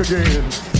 again.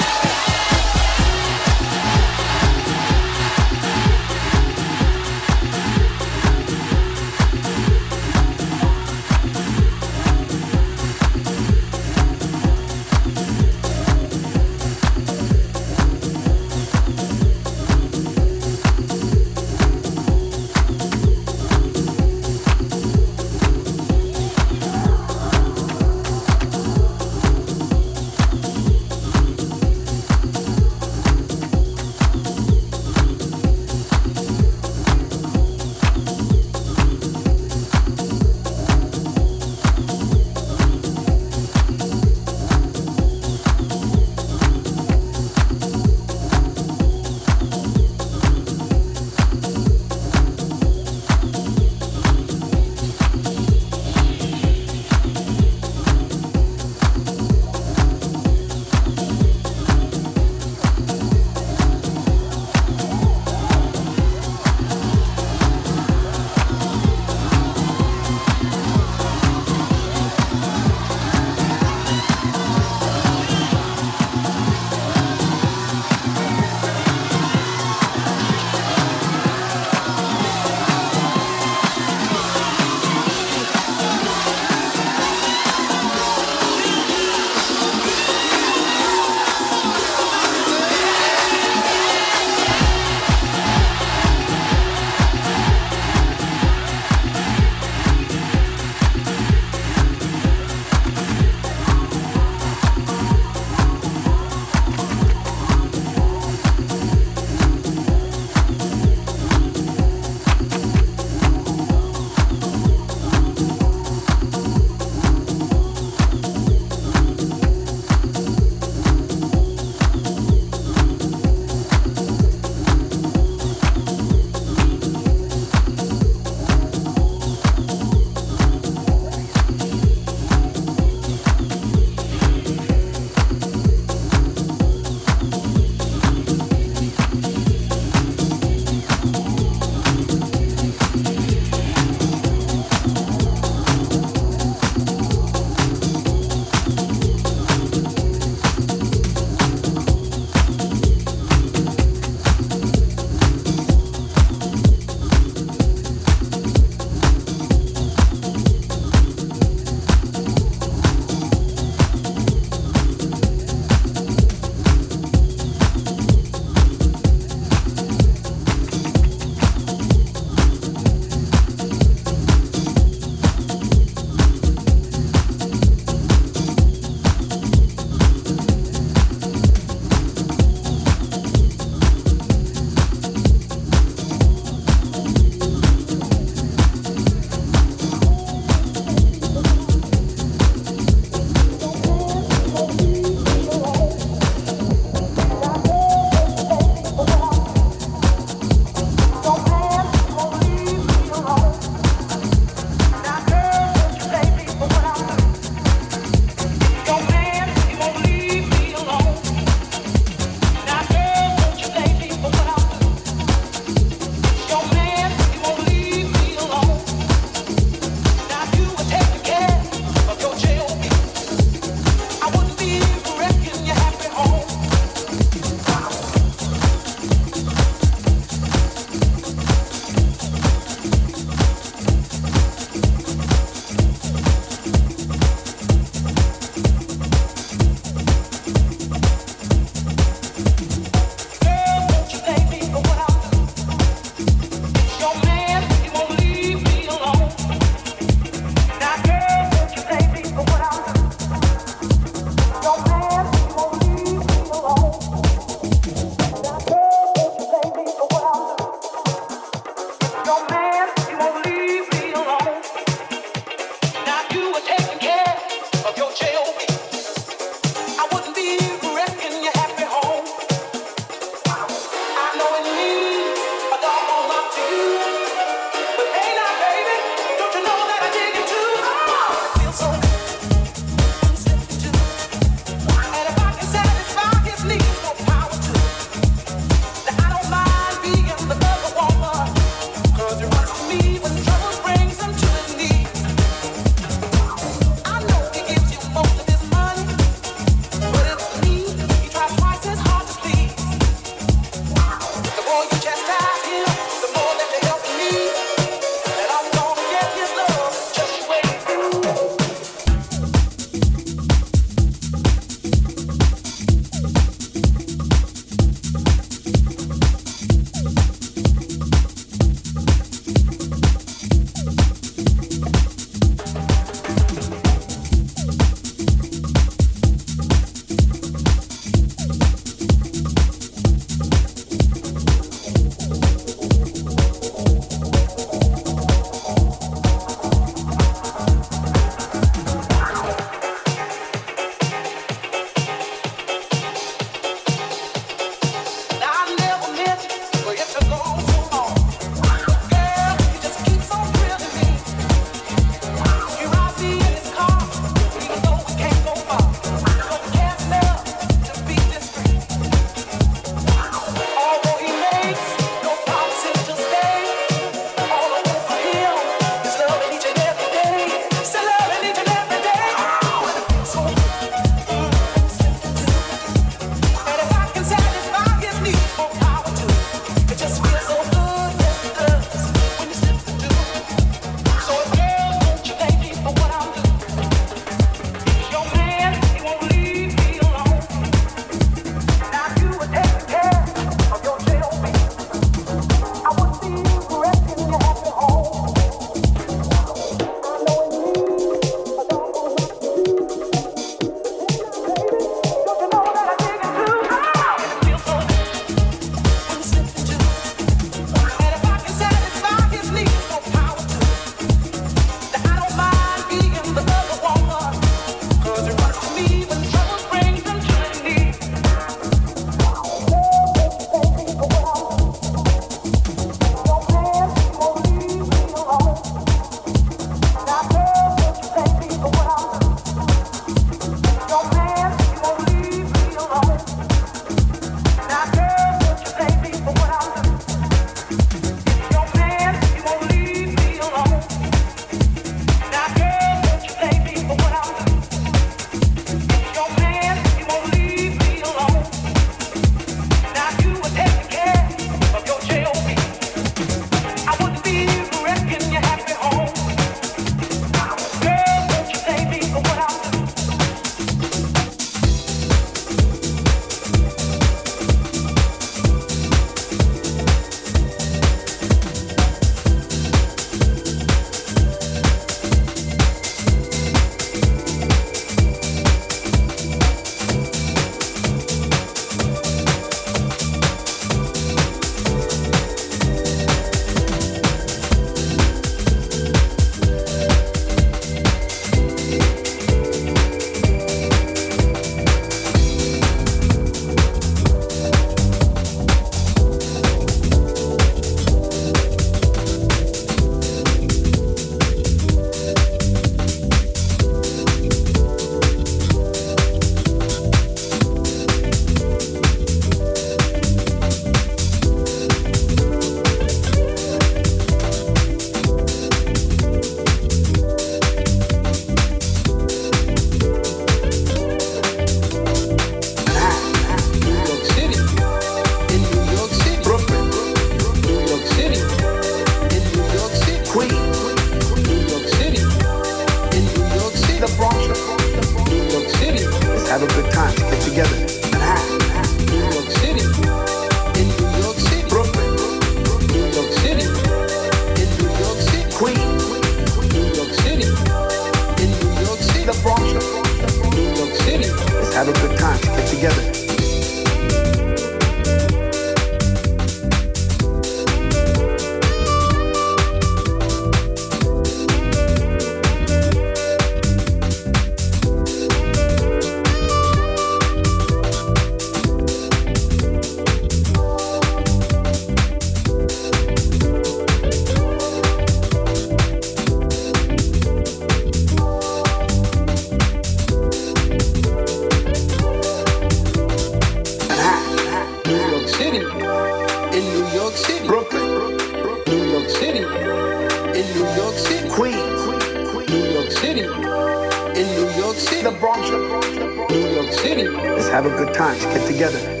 Have a good time. Get together.